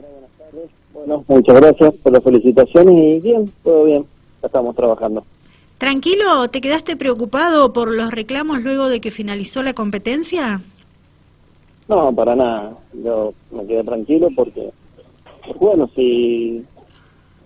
buenas tardes. Bueno, muchas gracias por las felicitaciones y bien, todo bien, ya estamos trabajando. Tranquilo, ¿te quedaste preocupado por los reclamos luego de que finalizó la competencia? No, para nada, yo me quedé tranquilo porque, bueno, si,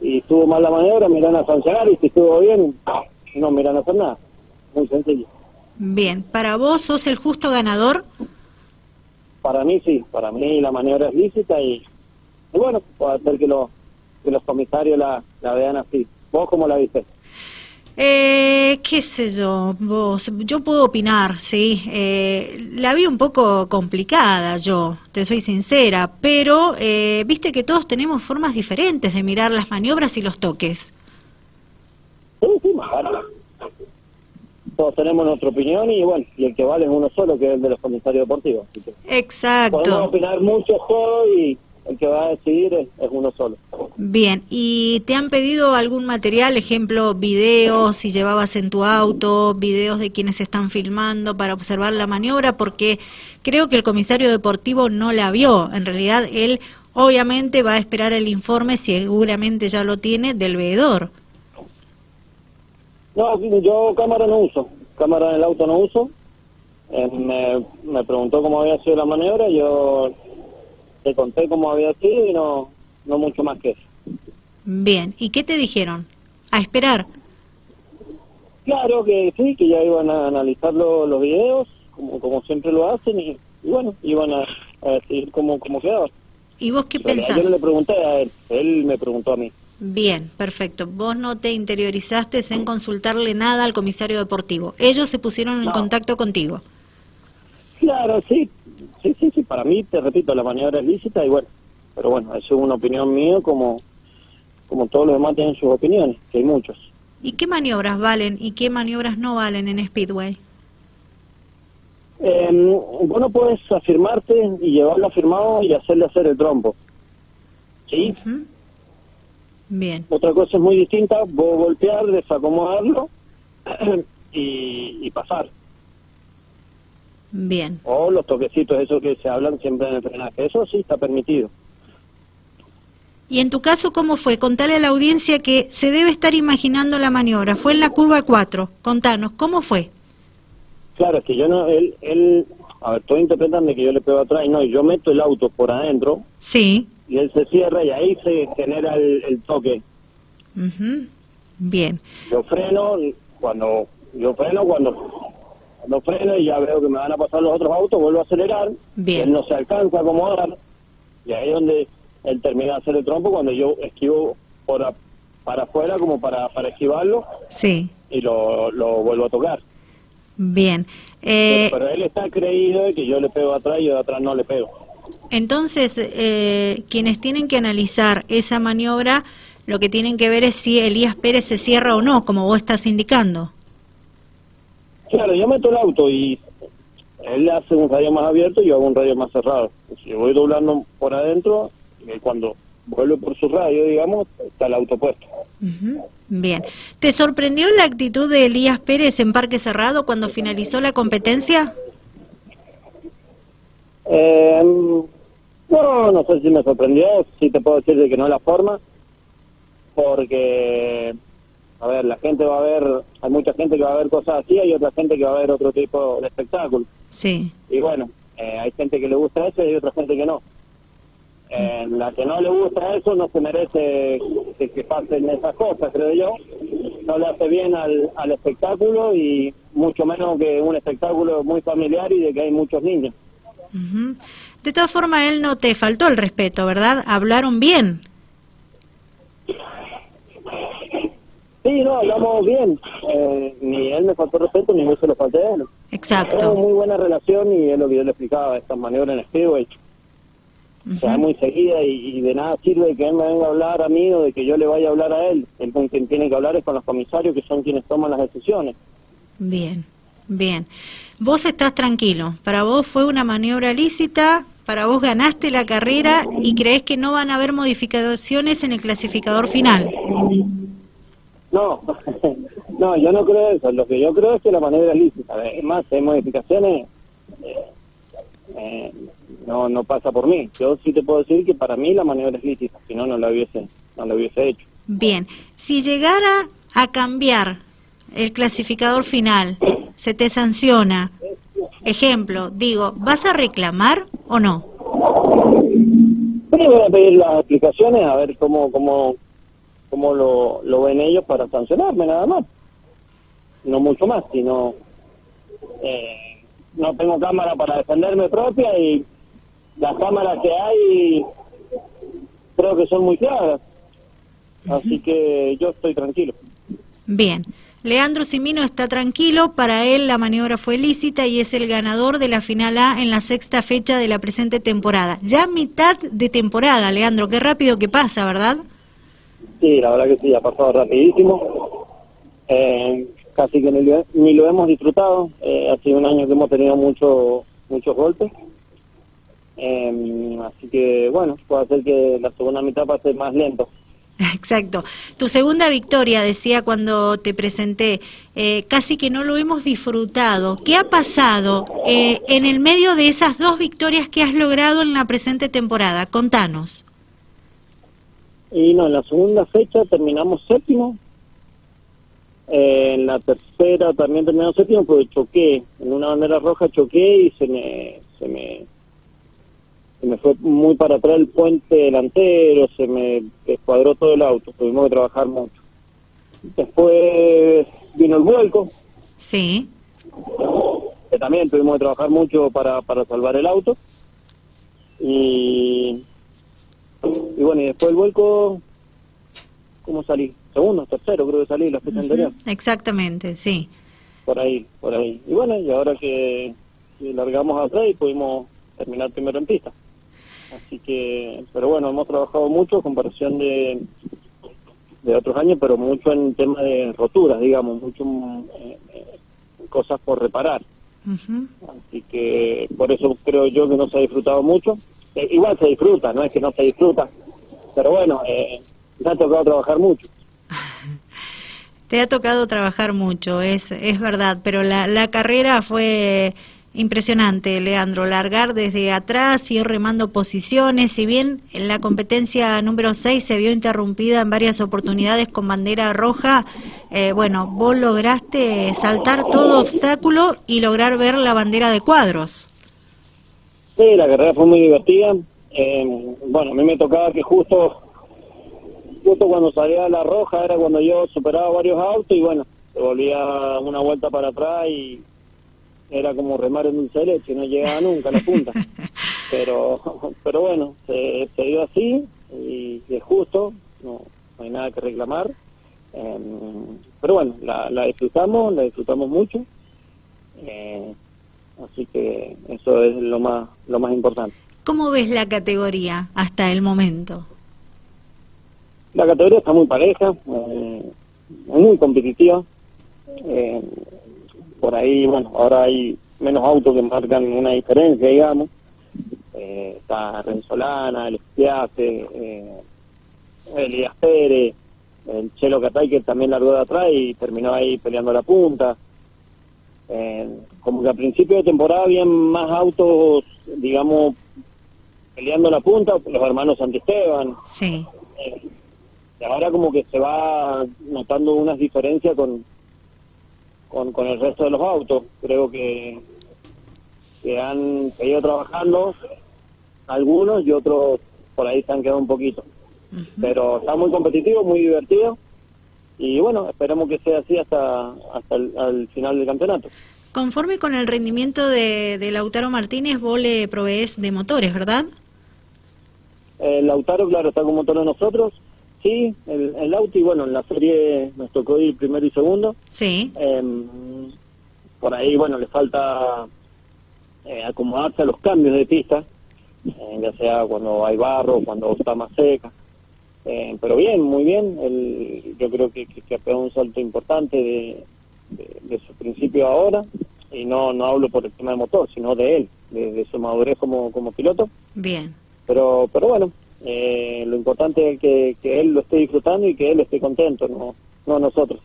si estuvo mal la maniobra, me irán a sancionar y si estuvo bien, no me irán a hacer nada. Muy sencillo. Bien, ¿para vos sos el justo ganador? Para mí sí, para mí la maniobra es lícita y, y bueno, puede ser que, los que los comisarios la, la vean así. ¿Vos cómo la viste? Eh, qué sé yo, vos, yo puedo opinar, sí. Eh, la vi un poco complicada, yo, te soy sincera, pero eh, viste que todos tenemos formas diferentes de mirar las maniobras y los toques. Sí, sí. Todos tenemos nuestra opinión y bueno, y el que vale es uno solo, que es el de los comisarios deportivos. Así que podemos Exacto. opinar mucho todo y el que va a decidir es, es uno solo. Bien, ¿y te han pedido algún material, ejemplo, videos, si llevabas en tu auto, videos de quienes están filmando para observar la maniobra? Porque creo que el comisario deportivo no la vio. En realidad, él obviamente va a esperar el informe, seguramente ya lo tiene, del veedor. No, yo cámara no uso, cámara en el auto no uso. Eh, me, me preguntó cómo había sido la maniobra, yo te conté cómo había sido y no, no mucho más que eso. Bien, ¿y qué te dijeron? A esperar. Claro que sí, que ya iban a analizar lo- los videos, como, como siempre lo hacen, y, y bueno, iban a, a decir cómo, cómo quedaba. ¿Y vos qué pensás? Yo no le pregunté a él, él me preguntó a mí. Bien, perfecto. Vos no te interiorizaste en consultarle nada al comisario deportivo. Ellos se pusieron en No. contacto contigo. Claro, sí, sí, sí, sí, para mí, te repito, la maniobra es lícita y bueno, pero bueno, eso es una opinión mía como, como todos los demás tienen sus opiniones, que hay muchos. ¿Y qué maniobras valen y qué maniobras no valen en Speedway? Eh, vos no puedes afirmarte y llevarlo afirmado y hacerle hacer el trompo. ¿Sí? Bien, Otra cosa es muy distinta, vos golpear, desacomodarlo y, y pasar. Bien. O los toquecitos, esos que se hablan siempre en el frenaje. Eso sí está permitido. Y en tu caso, ¿cómo fue? Contale a la audiencia que se debe estar imaginando la maniobra. Fue en la curva 4. Contanos, ¿cómo fue? Claro, es que yo no, él, él, a ver, todos interpretan de que yo le pego atrás y no, yo meto el auto por adentro Sí. y él se cierra y ahí se genera el, el toque. Ujú. Bien. Yo freno, cuando, yo freno cuando, cuando freno y ya veo que me van a pasar los otros autos, vuelvo a acelerar, Bien. él no se alcanza a acomodar y ahí es donde él termina de hacer el trompo cuando yo esquivo por a- para afuera como para, para esquivarlo Sí. y lo, lo vuelvo a tocar. Bien. Eh, Pero él está creído de que yo le pego atrás y yo de atrás no le pego. entonces, eh, quienes tienen que analizar esa maniobra, lo que tienen que ver es si Elías Pérez se cierra o no, como vos estás indicando. Claro, yo meto el auto y él hace un radio más abierto y yo hago un radio más cerrado. Si voy doblando por adentro, eh, cuando vuelve por su radio, digamos, está el auto puesto. Ujú. Bien. ¿Te sorprendió la actitud de Elías Pérez en Parque Cerrado cuando finalizó la competencia? Eh, no, no sé si me sorprendió, si te puedo decir de que no es la forma, porque, a ver, la gente va a ver, hay mucha gente que va a ver cosas así, hay otra gente que va a ver otro tipo de espectáculo. Sí. Y bueno, eh, hay gente que le gusta eso y hay otra gente que no. Eh, la que no le gusta eso no se merece que, que pasen esas cosas, creo yo. No le hace bien al, al espectáculo y mucho menos que un espectáculo muy familiar y de que hay muchos niños. De todas formas, él no te faltó el respeto, ¿verdad? Hablaron bien. Sí, no, hablamos bien. Eh, ni él me faltó respeto, ni yo se lo falté a él. Tenemos Exacto. muy buena relación y es lo que yo le explicaba, estas maniobras en Speedway. O sea, es muy seguida y, y de nada sirve que él me venga a hablar a mí o de que yo le vaya a hablar a él. El con quien tiene que hablar es con los comisarios que son quienes toman las decisiones. Bien, bien. Vos estás tranquilo. Para vos fue una maniobra lícita, para vos ganaste la carrera y crees que no van a haber modificaciones en el clasificador final. No, no, yo no creo eso. Lo que yo creo es que la maniobra es lícita. Es más, hay modificaciones. eh, eh, no no pasa por mí. Yo sí te puedo decir que para mí la maniobra es lícita, si no, no la hubiese, no la hubiese hecho. Bien, si llegara a cambiar el clasificador final, se te sanciona. Ejemplo, digo, ¿vas a reclamar o no? Voy a pedir las explicaciones a ver cómo cómo cómo lo, lo ven ellos para sancionarme nada más. No mucho más, sino eh, no tengo cámara para defenderme propia y las cámaras que hay creo que son muy claras. Así que yo estoy tranquilo. Bien. Leandro Simino está tranquilo, para él la maniobra fue lícita y es el ganador de la final A en la sexta fecha de la presente temporada. Ya mitad de temporada, Leandro, qué rápido que pasa, ¿verdad? Sí, la verdad que sí, ha pasado rapidísimo. Eh, casi que ni lo, hemos disfrutado. Eh, ha sido un año que hemos tenido mucho, muchos golpes. Eh, así que, bueno, puede ser que la segunda mitad pase más lento. Exacto. Tu segunda victoria, decía cuando te presenté, eh, casi que no lo hemos disfrutado. ¿Qué ha pasado eh, en el medio de esas dos victorias que has logrado en la presente temporada? Contanos. Y no, en la segunda fecha terminamos séptimo. Eh, en la tercera también terminamos séptimo, porque choqué. En una bandera roja choqué y se me, se me se me fue muy para atrás el puente delantero, se me descuadró todo el auto, tuvimos que trabajar mucho. Después vino el vuelco. Sí. Que también tuvimos que trabajar mucho para, para salvar el auto. Y, y bueno, y después el vuelco, ¿cómo salí? Segundo, tercero, creo que salí la fecha anterior. Exactamente, sí. Por ahí, por ahí. Y bueno, y ahora que, que largamos atrás y pudimos terminar primero en pista. Así que, pero bueno, hemos trabajado mucho en comparación de, de otros años, pero mucho en tema de roturas, digamos, mucho eh, cosas por reparar. Así que por eso creo yo que no se ha disfrutado mucho. Eh, igual se disfruta, no es que no se disfruta, pero bueno, eh, me ha tocado trabajar mucho. Te ha tocado trabajar mucho, es, es verdad, pero la, la carrera fue Impresionante, Leandro, largar desde atrás, ir remando posiciones, si bien en la competencia número 6 se vio interrumpida en varias oportunidades con bandera roja, eh, bueno, vos lograste saltar todo obstáculo y lograr ver la bandera de cuadros. Sí, la carrera fue muy divertida. Eh, bueno, a mí me tocaba que justo, justo cuando salía la roja era cuando yo superaba varios autos y bueno, se volvía una vuelta para atrás y era como remar en un leche, no llegaba nunca a la punta. pero pero bueno, se, dio así y, es justo, no, hay nada que reclamar. Em, pero bueno, la, la, disfrutamos, la disfrutamos mucho. Eh, así que eso es lo más, lo más importante. ¿Cómo ves la categoría hasta el momento? La categoría está muy pareja, eh, muy competitiva. Eh, por ahí, bueno, ahora hay menos autos que marcan una diferencia, digamos. Eh, está Renzolana, el Espiace, eh, Elías Pérez, el Chelo Catay que también largó de atrás y terminó ahí peleando la punta. Eh, como que a principio de temporada habían más autos, digamos, peleando la punta, los hermanos Santisteban. Sí. Eh, y ahora como que se va notando unas diferencias con, con, con el resto de los autos. Creo que, que han seguido trabajando algunos y otros por ahí se han quedado un poquito. Pero está muy competitivo, muy divertido y bueno, esperemos que sea así hasta, hasta el final del campeonato. Conforme con el rendimiento de, de Lautaro Martínez, vos le provees de motores, ¿verdad? El Lautaro, claro, está con motor de nosotros. Sí, el, el y bueno, en la serie nos tocó ir primero y segundo. Sí. Em, por ahí, bueno, le falta eh, acomodarse a los cambios de pista, eh, ya sea cuando hay barro, cuando está más seca. Eh, pero bien, muy bien. El, yo creo que, que, ha pegado un salto importante de, de, su principio ahora. Y no, no hablo por el tema del motor, sino de él, de, de su madurez como, como piloto. Bien. Pero, pero bueno, eh, lo importante es que, que, él lo esté disfrutando y que él esté contento, no, no nosotros.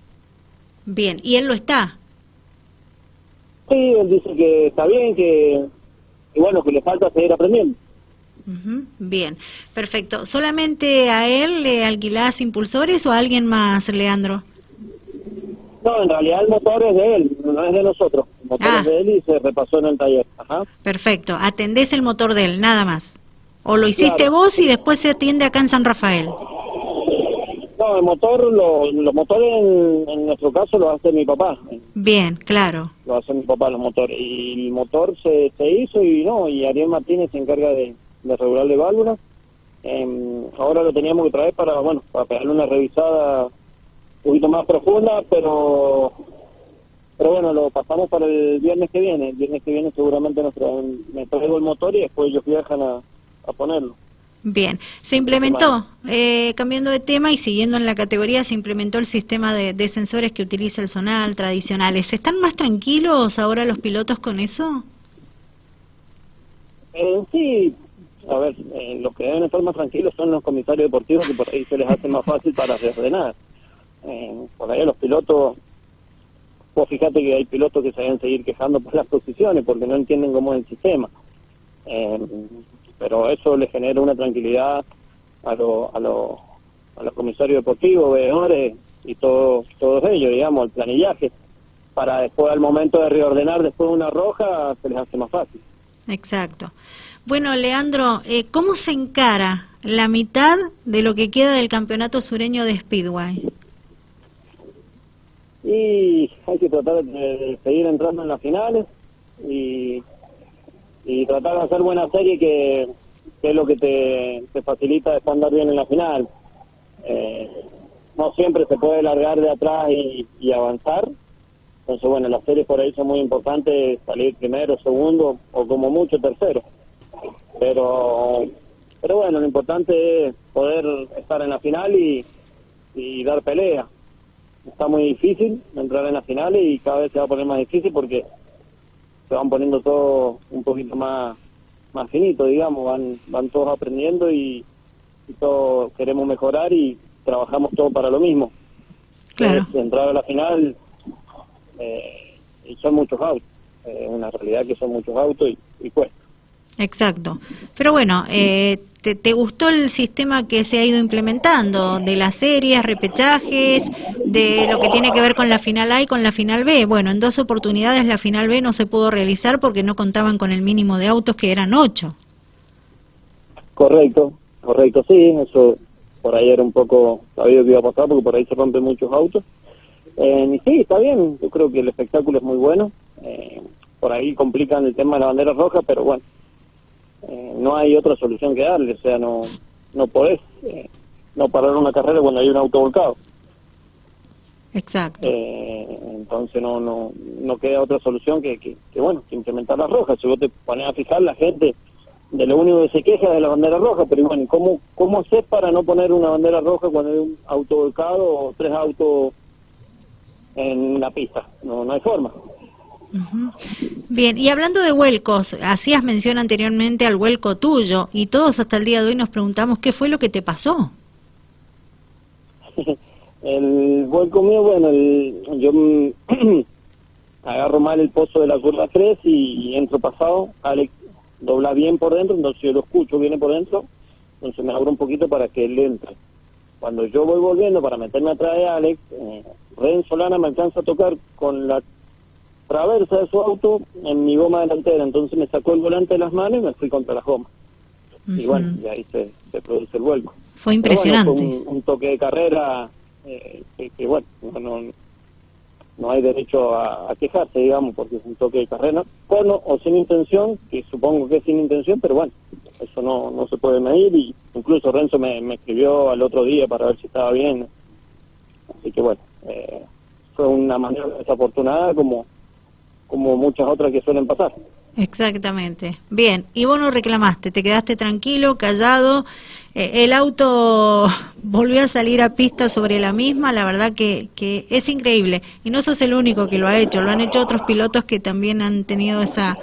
Bien, ¿y él lo está? Sí, él dice que está bien, que, bueno, que le falta seguir aprendiendo. Bien, perfecto. ¿Solamente a él le alquilás impulsores o a alguien más, Leandro? No, en realidad el motor es de él, no es de nosotros. El motor es ah. de él y se repasó en el taller. Ajá. Perfecto. Atendés el motor de él, nada más. ¿O lo hiciste vos y después se atiende acá en San Rafael? No, el motor, los motores en, nuestro caso lo hace mi papá. Bien, claro. Lo hace mi papá los motores. Y el motor se, se hizo y no, y Ariel Martínez se encarga de, de regular de válvulas. Em, ahora lo teníamos que traer para, bueno, para pegarle una revisada un poquito más profunda, pero pero bueno, lo pasamos para el viernes que viene. El viernes que viene seguramente nos me traigo el motor y después ellos viajan a, a ponerlo. Bien, se implementó, eh, cambiando de tema y siguiendo en la categoría, se implementó el sistema de, sensores que utiliza el Sonal tradicionales. ¿Están más tranquilos ahora los pilotos con eso? Eh, sí, a ver, eh, los que deben estar más tranquilos son los comisarios deportivos que por ahí se les hace más fácil para reordenar. Eh, por ahí los pilotos, pues fíjate que hay pilotos que se deben seguir quejando por las posiciones porque no entienden cómo es el sistema. Pero eso le genera una tranquilidad a, lo, a, lo, a los comisarios deportivos, veedores y todos todos ellos, digamos, el planillaje, para después al momento de reordenar después de una roja se les hace más fácil. Exacto. Bueno, Leandro, eh, ¿cómo se encara la mitad de lo que queda del campeonato sureño de Speedway? Y hay que tratar de seguir entrando en las finales y y tratar de hacer buena serie que, es lo que te, te facilita después andar bien en la final. Eh, no siempre se puede largar de atrás y, avanzar. Entonces, bueno, las series por ahí son muy importantes, salir primero, segundo o como mucho tercero. Pero, pero bueno, lo importante es poder estar en la final y, y dar pelea. Está muy difícil entrar en las finales y cada vez se va a poner más difícil porque se van poniendo todo un poquito más más finito, digamos, van van todos aprendiendo y, todos queremos mejorar y trabajamos todos para lo mismo. Claro. entrar a la final eh, y son muchos autos, es una realidad que son muchos autos y, y cuesta. Exacto. Pero bueno, eh, te, gustó el sistema que se ha ido implementando de las series, repechajes, de lo que tiene que ver con la final A y con la final B? Bueno, en dos oportunidades la final B no se pudo realizar porque no contaban con el mínimo de autos que eran ocho. Correcto, correcto, sí, eso por ahí era un poco sabido que iba a pasar porque por ahí se rompen muchos autos. Eh, y sí, está bien, yo creo que el espectáculo es muy bueno. Eh, por ahí complican el tema de la bandera roja, pero bueno, eh, no hay otra solución que darle, o sea, no, no podés eh, no parar una carrera cuando hay un auto volcado. Exacto. Eh, entonces no, no, no queda otra solución que, que, bueno, que implementar las rojas. Si vos te pones a fijar, la gente de lo único que se queja es de la bandera roja, pero bueno, ¿cómo, cómo haces para no poner una bandera roja cuando hay un auto volcado o tres autos en la pista? No, no hay forma. Bien, y hablando de vuelcos, hacías mención anteriormente al vuelco tuyo y todos hasta el día de hoy nos preguntamos qué fue lo que te pasó. el vuelco mío, bueno, yo agarro mal el pozo de la curva 3 y, entro pasado, Alex dobla bien por dentro, entonces yo lo escucho, viene por dentro, entonces me abro un poquito para que él entre. Cuando yo voy volviendo para meterme atrás de Alex, eh, Ren Solana me alcanza a tocar con la traversa de su auto en mi goma delantera, entonces me sacó el volante de las manos y me fui contra la goma. Y bueno, y ahí se, produce el vuelco. Fue impresionante. un, toque de carrera eh, que, bueno, no, no hay derecho a, quejarse, digamos, porque es un toque de carrera, con o sin intención, que supongo que es sin intención, pero bueno, eso no, no se puede medir y incluso Renzo me, me escribió al otro día para ver si estaba bien. Así que bueno, eh, fue una manera desafortunada como como muchas otras que suelen pasar. Exactamente. Bien, y vos no reclamaste, te quedaste tranquilo, callado. Eh, el auto volvió a salir a pista sobre la misma, la verdad que, que es increíble. Y no sos el único que lo ha hecho, lo han hecho otros pilotos que también han tenido esa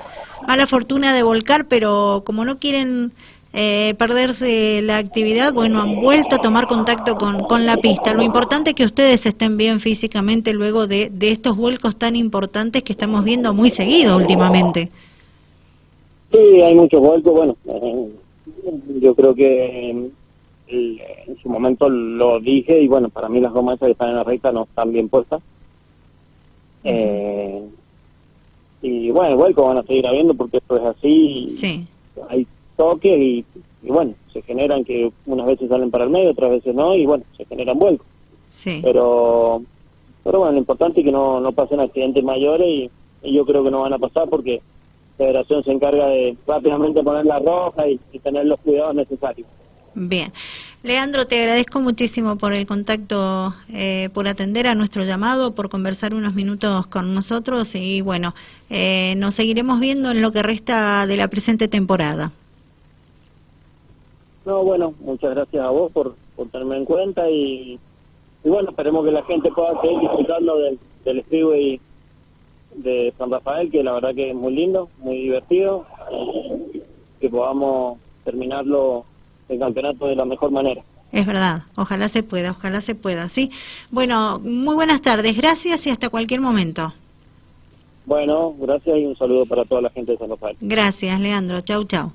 mala fortuna de volcar, pero como no quieren eh, perderse la actividad, bueno, han vuelto a tomar contacto con, con la pista. Lo importante es que ustedes estén bien físicamente luego de, de estos vuelcos tan importantes que estamos viendo muy seguido últimamente. Sí, hay muchos vuelcos. Bueno, eh, yo creo que en su momento lo dije y bueno, para mí las gomas que están en la recta no están bien puestas. Eh, y bueno, vuelco van a seguir habiendo porque esto es así. Sí. Hay toques y, bueno, se generan que unas veces salen para el medio, otras veces no, y bueno, se generan vuelcos. Sí. Pero, pero bueno, lo importante es que no, no pasen accidentes mayores y, yo creo que no van a pasar porque la federación se encarga de rápidamente poner la roja y tener los cuidados necesarios. Bien. Leandro, te agradezco muchísimo por el contacto, eh, por atender a nuestro llamado, por conversar unos minutos con nosotros y bueno, eh, nos seguiremos viendo en lo que resta de la presente temporada. No, bueno, muchas gracias a vos por, por tenerme en cuenta y, bueno, esperemos que la gente pueda seguir disfrutando del, del freeway de San Rafael, que la verdad que es muy lindo, muy divertido, que podamos terminarlo el campeonato de la mejor manera. Es verdad, ojalá se pueda, ojalá se pueda, sí. Bueno, muy buenas tardes, gracias y hasta cualquier momento. Bueno, gracias y un saludo para toda la gente de San Rafael. Gracias, Leandro. Chau, chau.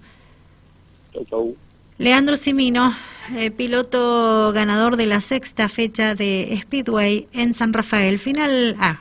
Chau, chau. Leandro Simino, eh, piloto ganador de la sexta fecha de Speedway en San Rafael. Final A.